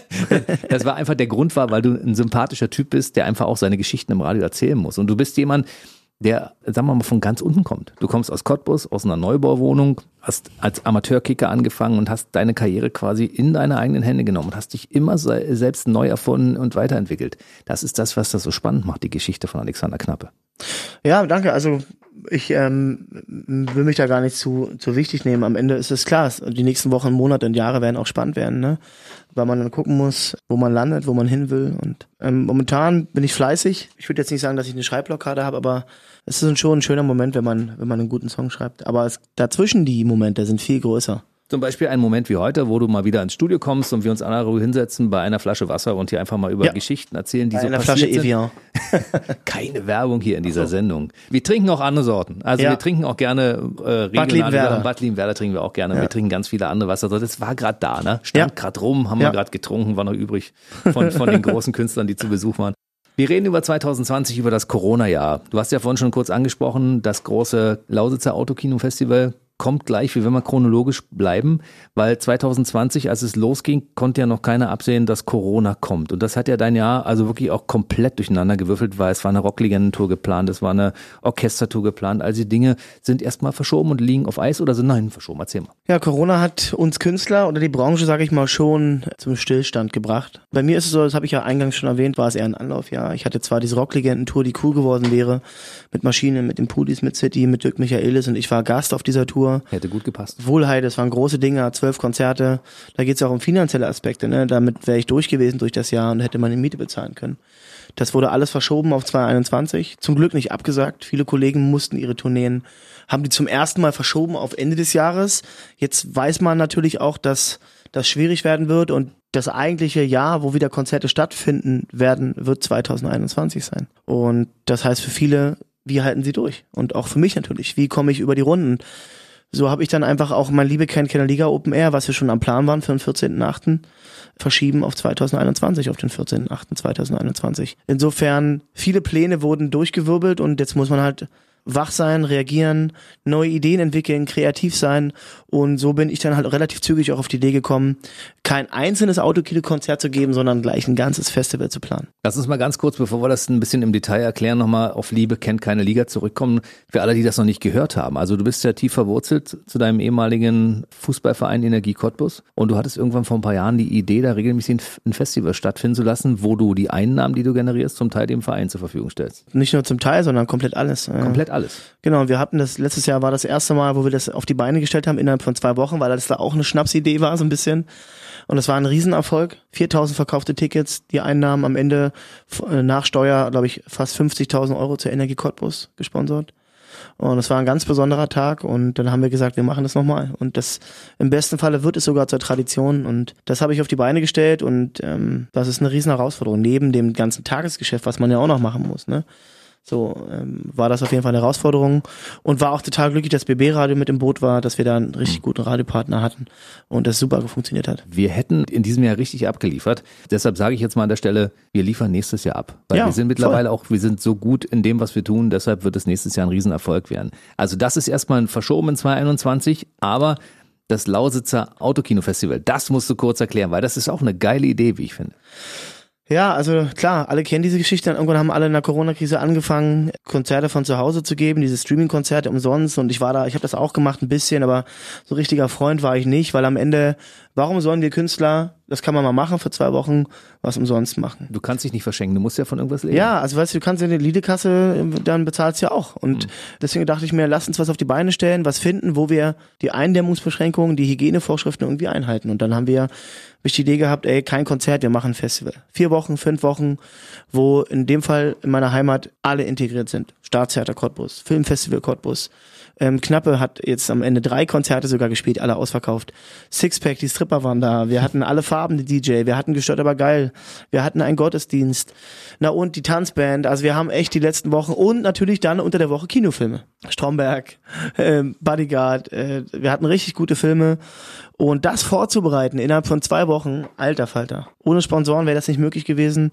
das war einfach der Grund war, weil du ein sympathischer Typ bist, der einfach auch seine Geschichten im Radio erzählen muss. Und du bist jemand, der, sagen wir mal, von ganz unten kommt. Du kommst aus Cottbus, aus einer Neubauwohnung, hast als Amateurkicker angefangen und hast deine Karriere quasi in deine eigenen Hände genommen und hast dich immer se selbst neu erfunden und weiterentwickelt. Das ist das, was das so spannend macht, die Geschichte von Alexander Knappe. Ja, danke. Also ich ähm, will mich da gar nicht zu, zu wichtig nehmen. Am Ende ist es klar, die nächsten Wochen, Monate und Jahre werden auch spannend werden, ne? Weil man dann gucken muss, wo man landet, wo man hin will. Und ähm, momentan bin ich fleißig. Ich würde jetzt nicht sagen, dass ich eine Schreibblockade habe, aber es ist schon ein schöner Moment, wenn man, wenn man einen guten Song schreibt. Aber es, dazwischen die Momente sind viel größer. Zum Beispiel ein Moment wie heute, wo du mal wieder ins Studio kommst und wir uns alle hinsetzen bei einer Flasche Wasser und hier einfach mal über Ja. Geschichten erzählen, die Bei so einer Flasche sind. Evian. Keine Werbung hier in dieser Sendung. Wir trinken auch andere Sorten. Also Ja. wir trinken auch gerne äh, regionale Liebenwerder. Bad Liebenwerder trinken wir auch gerne. Wir trinken ganz viele andere Wasser. Das war gerade da, ne? Stand Ja. gerade rum, haben Ja. wir gerade getrunken, war noch übrig von, von den großen Künstlern, die zu Besuch waren. Wir reden über 2020, über das Corona-Jahr. Du hast ja vorhin schon kurz angesprochen, das große Lausitzer Autokino-Festival kommt gleich, wie wenn wir chronologisch bleiben, weil 2020, als es losging, konnte ja noch keiner absehen, dass Corona kommt. Und das hat ja dein Jahr also wirklich auch komplett durcheinander gewürfelt, weil es war eine Rocklegendentour geplant, es war eine Orchestertour geplant. All die Dinge sind erstmal verschoben und liegen auf Eis oder sind nein verschoben. Erzähl mal. Ja, Corona hat uns Künstler oder die Branche, sage ich mal, schon zum Stillstand gebracht. Bei mir ist es so, das habe ich ja eingangs schon erwähnt, war es eher ein Anlaufjahr. Ich hatte zwar diese Rocklegendentour, die cool geworden wäre, mit Maschinen, mit den Pulis, mit City, mit Dirk Michaelis und ich war Gast auf dieser Tour. Hätte gut gepasst. Wohlheit, das waren große Dinge, zwölf Konzerte. Da geht es auch um finanzielle Aspekte. Ne? Damit wäre ich durch gewesen durch das Jahr und hätte meine Miete bezahlen können. Das wurde alles verschoben auf 2021. Zum Glück nicht abgesagt. Viele Kollegen mussten ihre Tourneen, haben die zum ersten Mal verschoben auf Ende des Jahres. Jetzt weiß man natürlich auch, dass das schwierig werden wird und das eigentliche Jahr, wo wieder Konzerte stattfinden werden, wird 2021 sein. Und das heißt für viele, wie halten sie durch? Und auch für mich natürlich, wie komme ich über die Runden? So habe ich dann einfach auch mein Liebe kennt Kenner Liga Open Air, was wir schon am Plan waren für den 14.8., verschieben auf 2021, auf den 14.8.2021. Insofern, viele Pläne wurden durchgewirbelt und jetzt muss man halt wach sein, reagieren, neue Ideen entwickeln, kreativ sein und so bin ich dann halt relativ zügig auch auf die Idee gekommen, kein einzelnes Autokino-Konzert zu geben, sondern gleich ein ganzes Festival zu planen. Lass uns mal ganz kurz, bevor wir das ein bisschen im Detail erklären, nochmal auf Liebe kennt keine Liga zurückkommen. Für alle, die das noch nicht gehört haben. Also du bist ja tief verwurzelt zu deinem ehemaligen Fußballverein Energie Cottbus und du hattest irgendwann vor ein paar Jahren die Idee, da regelmäßig ein- Festival stattfinden zu lassen, wo du die Einnahmen, die du generierst, zum Teil dem Verein zur Verfügung stellst. Nicht nur zum Teil, sondern komplett alles. Komplett alles. Genau, wir hatten das, letztes Jahr war das erste Mal, wo wir das auf die Beine gestellt haben, innerhalb von zwei Wochen, weil das da auch eine Schnapsidee war, so ein bisschen. Und es war ein Riesenerfolg. 4000 verkaufte Tickets, die Einnahmen am Ende äh, nach Steuer, glaube ich, fast 50.000 Euro zur Energie Cottbus gesponsert. Und es war ein ganz besonderer Tag und dann haben wir gesagt, wir machen das nochmal. Und das im besten Falle wird es sogar zur Tradition und das habe ich auf die Beine gestellt und ähm, das ist eine riesen Herausforderung, neben dem ganzen Tagesgeschäft, was man ja auch noch machen muss. Ne? So ähm, war das auf jeden Fall eine Herausforderung und war auch total glücklich, dass BB Radio mit im Boot war, dass wir da einen richtig guten Radiopartner hatten und das super funktioniert hat. Wir hätten in diesem Jahr richtig abgeliefert. Deshalb sage ich jetzt mal an der Stelle, wir liefern nächstes Jahr ab. Weil Ja, wir sind mittlerweile auch, wir sind so gut in dem, was wir tun, deshalb wird es nächstes Jahr ein Riesenerfolg werden. Also das ist erstmal ein verschoben in 2021, aber das Lausitzer Autokino-Festival, das musst du kurz erklären, weil das ist auch eine geile Idee, wie ich finde. Ja, also klar, alle kennen diese Geschichte. Irgendwann haben alle in der Corona-Krise angefangen, Konzerte von zu Hause zu geben, diese Streaming-Konzerte umsonst. Und ich war da, ich habe das auch gemacht ein bisschen, aber so richtiger Freund war ich nicht, weil am Ende, warum sollen wir Künstler, das kann man mal machen für zwei Wochen, was umsonst machen? Du kannst dich nicht verschenken, du musst ja von irgendwas leben. Ja, also weißt du, du kannst in der Liedekasse, dann bezahlst du ja auch. Und deswegen dachte ich mir, lass uns was auf die Beine stellen, was finden, wo wir die Eindämmungsbeschränkungen, die Hygienevorschriften irgendwie einhalten. Und dann haben wir hab ich die Idee gehabt, ey, kein Konzert, wir machen ein Festival. Vier Wochen, fünf Wochen, wo in dem Fall in meiner Heimat alle integriert sind. Staatstheater Cottbus, Filmfestival Cottbus. Ähm, Knappe hat jetzt am Ende drei Konzerte sogar gespielt, alle ausverkauft. Sixpack, die Stripper waren da. Wir hatten alle Farben, die DJ. Wir hatten gestört, aber geil. Wir hatten einen Gottesdienst. Na und die Tanzband. Also wir haben echt die letzten Wochen und natürlich dann unter der Woche Kinofilme. Stromberg, äh, Bodyguard. Äh, wir hatten richtig gute Filme. Und das vorzubereiten innerhalb von zwei Wochen, alter Falter. Ohne Sponsoren wäre das nicht möglich gewesen.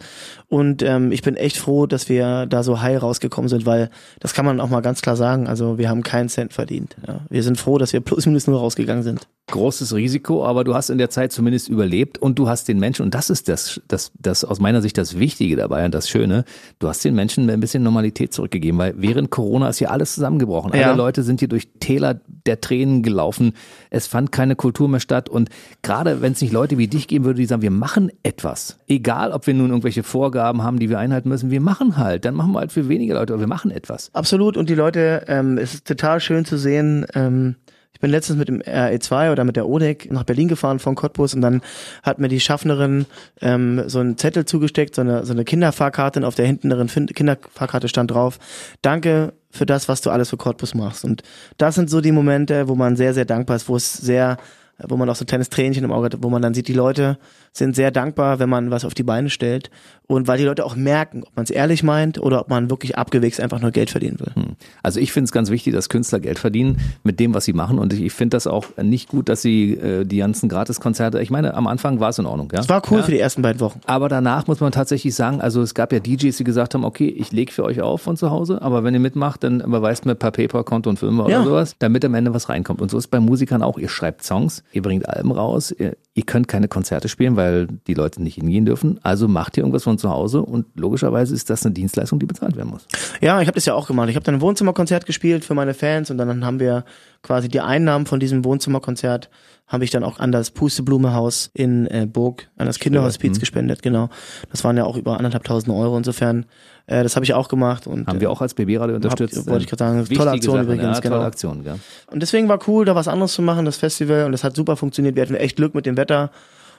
Und ähm, ich bin echt froh, dass wir da so heil rausgekommen sind, weil das kann man auch mal ganz klar sagen. Also wir haben keinen Cent verdient. Ja. Wir sind froh, dass wir plus minus nur rausgegangen sind großes Risiko, aber du hast in der Zeit zumindest überlebt und du hast den Menschen, und das ist das, das, das aus meiner Sicht das Wichtige dabei und das Schöne, du hast den Menschen ein bisschen Normalität zurückgegeben, weil während Corona ist hier alles zusammengebrochen. Ja. Alle Leute sind hier durch Täler der Tränen gelaufen. Es fand keine Kultur mehr statt und gerade wenn es nicht Leute wie dich geben würde, die sagen, wir machen etwas. Egal, ob wir nun irgendwelche Vorgaben haben, die wir einhalten müssen, wir machen halt. Dann machen wir halt für weniger Leute, aber wir machen etwas. Absolut und die Leute, ähm, es ist total schön zu sehen, ähm, ich bin letztens mit dem RE2 oder mit der ODEC nach Berlin gefahren von Cottbus und dann hat mir die Schaffnerin ähm, so einen Zettel zugesteckt, so eine, so eine Kinderfahrkarte und auf der hinteren Kinderfahrkarte stand drauf, danke für das, was du alles für Cottbus machst. Und das sind so die Momente, wo man sehr, sehr dankbar ist, wo es sehr wo man auch so ein kleines Tränchen im Auge hat, wo man dann sieht, die Leute sind sehr dankbar, wenn man was auf die Beine stellt. Und weil die Leute auch merken, ob man es ehrlich meint oder ob man wirklich abgewichst einfach nur Geld verdienen will. Hm. Also ich finde es ganz wichtig, dass Künstler Geld verdienen mit dem, was sie machen. Und ich finde das auch nicht gut, dass sie äh, die ganzen Gratiskonzerte, ich meine, am Anfang war es in Ordnung. Ja? Es war cool ja? für die ersten beiden Wochen. Aber danach muss man tatsächlich sagen, also es gab ja DJs, die gesagt haben, okay, ich lege für euch auf von zu Hause, aber wenn ihr mitmacht, dann überweist mir per PayPal-Konto und Filme ja. oder sowas, damit am Ende was reinkommt. Und so ist bei Musikern auch. Ihr schreibt Songs, ihr bringt Alben raus, ihr, ihr könnt keine Konzerte spielen, weil die Leute nicht hingehen dürfen. Also macht ihr irgendwas von zu Hause und logischerweise ist das eine Dienstleistung, die bezahlt werden muss. Ja, ich habe das ja auch gemacht. Ich habe dann ein Wohnzimmerkonzert gespielt für meine Fans und dann haben wir quasi die Einnahmen von diesem Wohnzimmerkonzert habe ich dann auch an das Pusteblumehaus in äh, Burg, an das Kinderhospiz mhm. gespendet, genau. Das waren ja auch über anderthalbtausend Euro. Insofern, äh, das habe ich auch gemacht. Und, Haben wir auch als BB-Radio unterstützt. Hab, wollte ich gerade sagen, tolle Aktion Sache, übrigens, ja, genau. Tolle Aktion, ja. Und deswegen war cool, da was anderes zu machen, das Festival. Und das hat super funktioniert. Wir hatten echt Glück mit dem Wetter.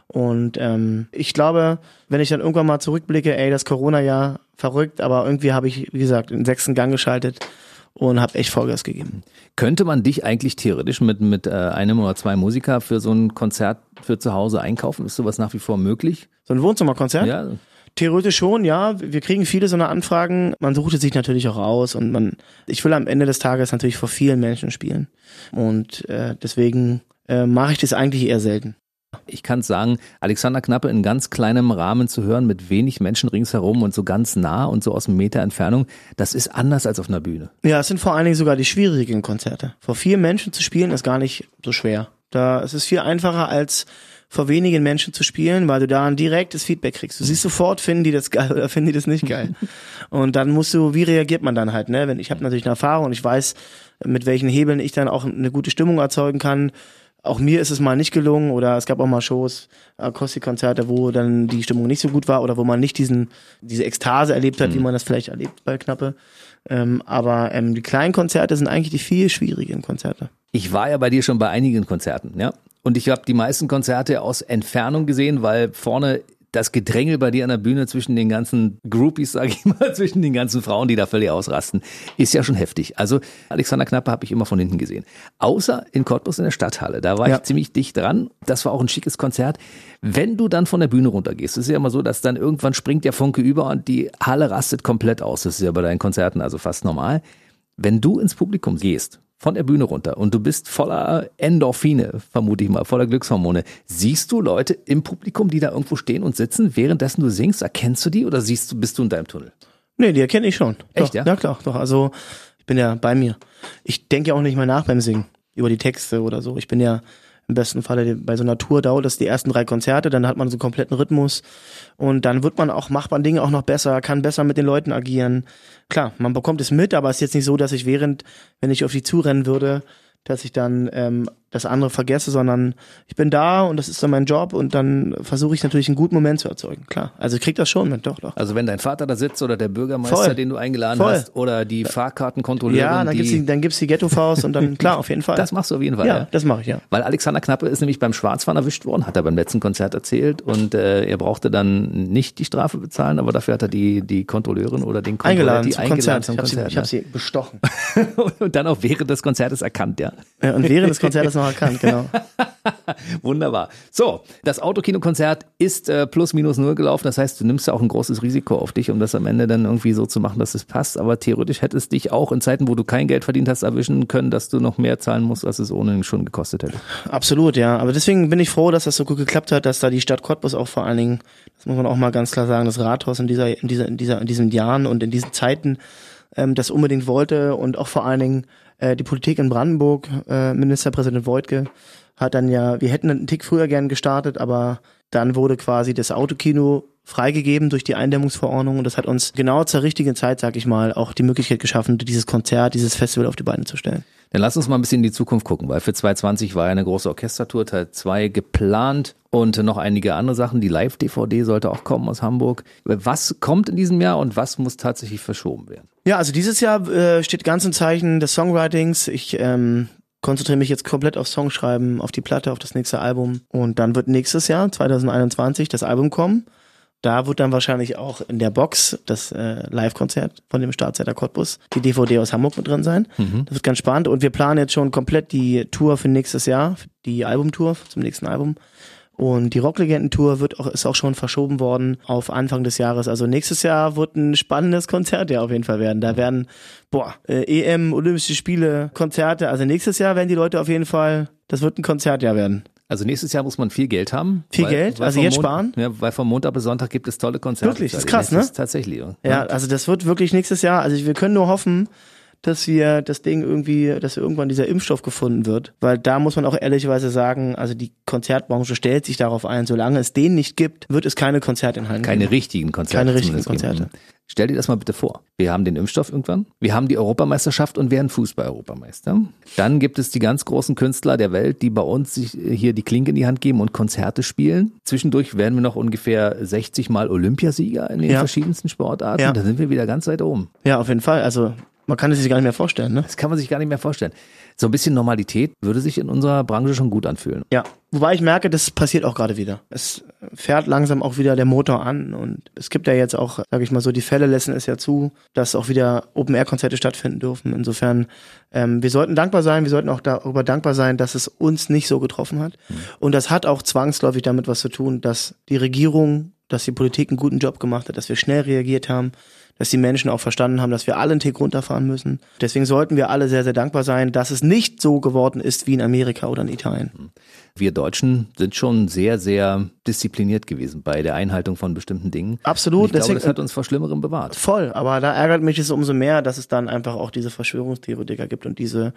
Und ähm, ich glaube, wenn ich dann irgendwann mal zurückblicke, ey, das Corona-Jahr verrückt, aber irgendwie habe ich, wie gesagt, den sechsten Gang geschaltet und habe echt Vollgas gegeben. Könnte man dich eigentlich theoretisch mit, mit äh, einem oder zwei Musiker für so ein Konzert für zu Hause einkaufen? Ist sowas nach wie vor möglich? So ein Wohnzimmerkonzert? Ja. Theoretisch schon, ja. Wir kriegen viele so eine Anfragen. Man sucht es sich natürlich auch aus und man, ich will am Ende des Tages natürlich vor vielen Menschen spielen. Und äh, deswegen äh, mache ich das eigentlich eher selten. Ich kann sagen, Alexander Knappe in ganz kleinem Rahmen zu hören, mit wenig Menschen ringsherum und so ganz nah und so aus einem Meter Entfernung, das ist anders als auf einer Bühne. Ja, es sind vor allen Dingen sogar die schwierigen Konzerte. Vor vier Menschen zu spielen ist gar nicht so schwer. Da es ist viel einfacher als vor wenigen Menschen zu spielen, weil du da ein direktes Feedback kriegst. Du siehst sofort, finden die das geil oder finden die das nicht geil. und dann musst du, wie reagiert man dann halt, ne? Wenn ich habe natürlich eine Erfahrung und ich weiß, mit welchen Hebeln ich dann auch eine gute Stimmung erzeugen kann auch mir ist es mal nicht gelungen oder es gab auch mal Shows, Akustikkonzerte, wo dann die Stimmung nicht so gut war oder wo man nicht diesen, diese Ekstase erlebt hat, mhm. wie man das vielleicht erlebt bei Knappe. Ähm, aber ähm, die kleinen Konzerte sind eigentlich die viel schwierigen Konzerte. Ich war ja bei dir schon bei einigen Konzerten, ja. Und ich habe die meisten Konzerte aus Entfernung gesehen, weil vorne das Gedrängel bei dir an der Bühne zwischen den ganzen Groupies, sage ich mal, zwischen den ganzen Frauen, die da völlig ausrasten, ist ja schon heftig. Also Alexander Knappe habe ich immer von hinten gesehen. Außer in Cottbus in der Stadthalle. Da war ja. ich ziemlich dicht dran. Das war auch ein schickes Konzert. Wenn du dann von der Bühne runtergehst, ist ja immer so, dass dann irgendwann springt der Funke über und die Halle rastet komplett aus. Das ist ja bei deinen Konzerten also fast normal. Wenn du ins Publikum gehst von der Bühne runter und du bist voller Endorphine, vermute ich mal, voller Glückshormone. Siehst du Leute im Publikum, die da irgendwo stehen und sitzen, währenddessen du singst? Erkennst du die oder siehst du, bist du in deinem Tunnel? Nee, die erkenne ich schon. Echt, doch, ja? Ja, klar, doch. Also, ich bin ja bei mir. Ich denke ja auch nicht mal nach beim Singen über die Texte oder so. Ich bin ja im besten Falle bei so einer Tour dauert das die ersten drei Konzerte, dann hat man so einen kompletten Rhythmus und dann wird man auch, macht man Dinge auch noch besser, kann besser mit den Leuten agieren. Klar, man bekommt es mit, aber es ist jetzt nicht so, dass ich während, wenn ich auf die zurennen würde, dass ich dann ähm, das andere vergesse, sondern ich bin da und das ist dann mein Job und dann versuche ich natürlich einen guten Moment zu erzeugen. Klar. Also ich krieg das schon mit, doch, doch. Also wenn dein Vater da sitzt oder der Bürgermeister, Voll. den du eingeladen Voll. hast, oder die Fahrkartenkontrolleurin, Ja, dann die, gibt's die, dann gibt's die Ghetto-Faust und dann, klar, auf jeden Fall. das machst du auf jeden Fall. ja, das mache ich, ja. Weil Alexander Knappe ist nämlich beim Schwarzfahren erwischt worden, hat er beim letzten Konzert erzählt und äh, er brauchte dann nicht die Strafe bezahlen, aber dafür hat er die, die Kontrolleurin oder den Kontrolleur Eingeladen die zum eingeladen Konzert. zum ich habe sie, Konzert. hab sie bestochen. und dann auch während des Konzertes erkannt, ja. Ja, und während des Konzertes noch erkannt, genau. Wunderbar. So, das Autokino-Konzert ist äh, plus minus null gelaufen. Das heißt, du nimmst ja auch ein großes Risiko auf dich, um das am Ende dann irgendwie so zu machen, dass es passt. Aber theoretisch hätte es dich auch in Zeiten, wo du kein Geld verdient hast, erwischen können, dass du noch mehr zahlen musst, als es ohnehin schon gekostet hätte. Absolut, ja. Aber deswegen bin ich froh, dass das so gut geklappt hat, dass da die Stadt Cottbus auch vor allen Dingen, das muss man auch mal ganz klar sagen, das Rathaus in dieser, in dieser, in dieser, in diesen Jahren und in diesen Zeiten ähm, das unbedingt wollte und auch vor allen Dingen äh, die Politik in Brandenburg, äh, Ministerpräsident Voigtke, hat dann ja, wir hätten einen Tick früher gern gestartet, aber dann wurde quasi das Autokino freigegeben durch die Eindämmungsverordnung und das hat uns genau zur richtigen Zeit, sag ich mal, auch die Möglichkeit geschaffen, dieses Konzert, dieses Festival auf die Beine zu stellen. Dann lass uns mal ein bisschen in die Zukunft gucken, weil für 2020 war ja eine große Orchestertour, Teil 2 geplant und noch einige andere Sachen. Die Live-DVD sollte auch kommen aus Hamburg. Was kommt in diesem Jahr und was muss tatsächlich verschoben werden? Ja, also dieses Jahr äh, steht ganz im Zeichen des Songwritings. Ich ähm, konzentriere mich jetzt komplett auf Songschreiben, auf die Platte, auf das nächste Album. Und dann wird nächstes Jahr, 2021, das Album kommen. Da wird dann wahrscheinlich auch in der Box das äh, Live-Konzert von dem Startsetter Cottbus, die DVD aus Hamburg mit drin sein. Das wird ganz spannend. Und wir planen jetzt schon komplett die Tour für nächstes Jahr, die Albumtour zum nächsten Album. Und die Rocklegenden-Tour wird auch, ist auch schon verschoben worden auf Anfang des Jahres. Also nächstes Jahr wird ein spannendes Konzert ja auf jeden Fall werden. Da werden, boah, äh, EM, Olympische Spiele, Konzerte. Also nächstes Jahr werden die Leute auf jeden Fall, das wird ein Konzertjahr werden. Also nächstes Jahr muss man viel Geld haben. Viel Geld? Also vom jetzt Mond- sparen? Ja, weil vom Montag bis Sonntag gibt es tolle Konzerte. Wirklich? Das ist krass, ne? tatsächlich. Ja. Ja, also das wird wirklich nächstes Jahr. Also wir können nur hoffen, dass wir das Ding irgendwie, dass irgendwann dieser Impfstoff gefunden wird. Weil da muss man auch ehrlicherweise sagen, also die Konzertbranche stellt sich darauf ein, solange es den nicht gibt, wird es keine Konzerte in Hallen Keine geben. richtigen Konzerte. Keine richtigen zumindest geben. Stell dir das mal bitte vor. Wir haben den Impfstoff irgendwann, wir haben die Europameisterschaft und werden Fußball-Europameister. Dann gibt es die ganz großen Künstler der Welt, die bei uns sich hier die Klinke in die Hand geben und Konzerte spielen. Zwischendurch werden wir noch ungefähr 60 Mal Olympiasieger in den Ja. verschiedensten Sportarten. Ja. Da sind wir wieder ganz weit oben. Ja, auf jeden Fall. Also man kann es sich gar nicht mehr vorstellen, ne? Das kann man sich gar nicht mehr vorstellen. So ein bisschen Normalität würde sich in unserer Branche schon gut anfühlen. Ja. Wobei ich merke, das passiert auch gerade wieder. Es fährt langsam auch wieder der Motor an und es gibt ja jetzt auch, sage ich mal so, die Fälle lassen es ja zu, dass auch wieder Open-Air-Konzerte stattfinden dürfen. Insofern, ähm, wir sollten dankbar sein, wir sollten auch darüber dankbar sein, dass es uns nicht so getroffen hat. Und das hat auch zwangsläufig damit was zu tun, dass die Regierung, dass die Politik einen guten Job gemacht hat, dass wir schnell reagiert haben, dass die Menschen auch verstanden haben, dass wir alle einen Tick runterfahren müssen. Deswegen sollten wir alle sehr, sehr dankbar sein, dass es nicht so geworden ist wie in Amerika oder in Italien. Wir Deutschen sind schon sehr, sehr diszipliniert gewesen bei der Einhaltung von bestimmten Dingen. Absolut, Und ich glaube, deswegen- das hat uns vor Schlimmerem bewahrt. Voll, aber da ärgert mich es umso mehr, dass es dann einfach auch diese Verschwörungstheoretiker gibt und diese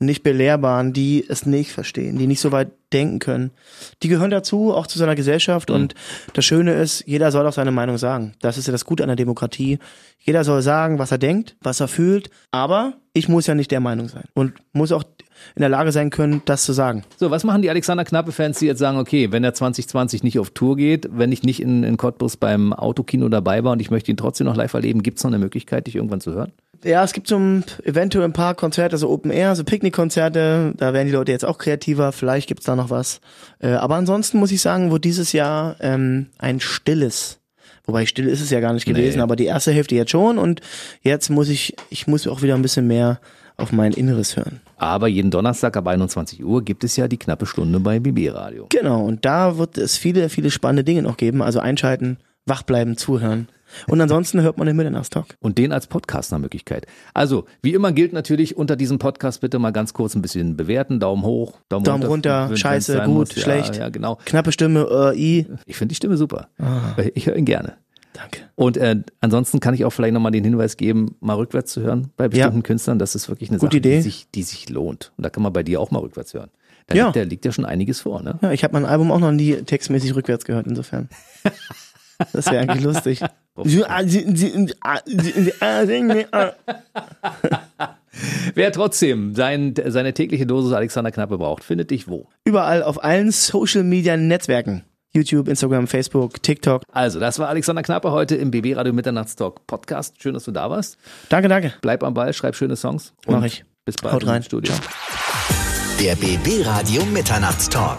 nicht belehrbaren, die es nicht verstehen, die nicht so weit denken können. Die gehören dazu, auch zu seiner Gesellschaft und das Schöne ist, jeder soll auch seine Meinung sagen. Das ist ja das Gute an der Demokratie. Jeder soll sagen, was er denkt, was er fühlt, aber ich muss ja nicht der Meinung sein und muss auch in der Lage sein können, das zu sagen. So, was machen die Alexander Knappe-Fans, die jetzt sagen, okay, wenn er 2020 nicht auf Tour geht, wenn ich nicht in, in Cottbus beim Autokino dabei war und ich möchte ihn trotzdem noch live erleben, gibt es noch eine Möglichkeit, dich irgendwann zu hören? Ja, es gibt so ein, eventuell ein paar Konzerte, so Open Air, so Picknickkonzerte. Da werden die Leute jetzt auch kreativer. Vielleicht gibt's da noch was. Äh, aber ansonsten muss ich sagen, wird dieses Jahr ähm, ein stilles. Wobei still ist es ja gar nicht gewesen, Nee. aber die erste Hälfte jetzt schon. Und jetzt muss ich, ich muss auch wieder ein bisschen mehr auf mein Inneres hören. Aber jeden Donnerstag ab 21 Uhr gibt es ja die knappe Stunde bei BB Radio. Genau. Und da wird es viele, viele spannende Dinge noch geben. Also einschalten, wach bleiben, zuhören. Und ansonsten hört man den Mitternachtstalk. Und den als Podcast nach Möglichkeit. Also, wie immer gilt natürlich unter diesem Podcast bitte mal ganz kurz ein bisschen bewerten. Daumen hoch, Daumen, Daumen runter, wenn's scheiße, gut, muss. schlecht. Ja, ja, genau. Knappe Stimme, äh, I. Ich finde die Stimme super. Ah. Ich höre ihn gerne. Danke. Und äh, ansonsten kann ich auch vielleicht nochmal den Hinweis geben, mal rückwärts zu hören bei bestimmten Künstlern. Das ist wirklich eine Gute Sache, Idee. Die, sich, die sich lohnt. Und da kann man bei dir auch mal rückwärts hören. Da Ja. liegt, ja, liegt ja schon einiges vor. Ne? Ja, ich habe mein Album auch noch nie textmäßig rückwärts gehört, insofern. Das wäre eigentlich lustig. Wer trotzdem sein, seine tägliche Dosis Alexander Knappe braucht, findet dich wo? Überall auf allen Social Media Netzwerken. YouTube, Instagram, Facebook, TikTok. Also, das war Alexander Knappe heute im BB Radio Mitternachtstalk Podcast. Schön, dass du da warst. Danke, danke. Bleib am Ball, schreib schöne Songs. Mach ich. Bis bald Haut rein. im Studio. Ciao. Der BB Radio Mitternachtstalk.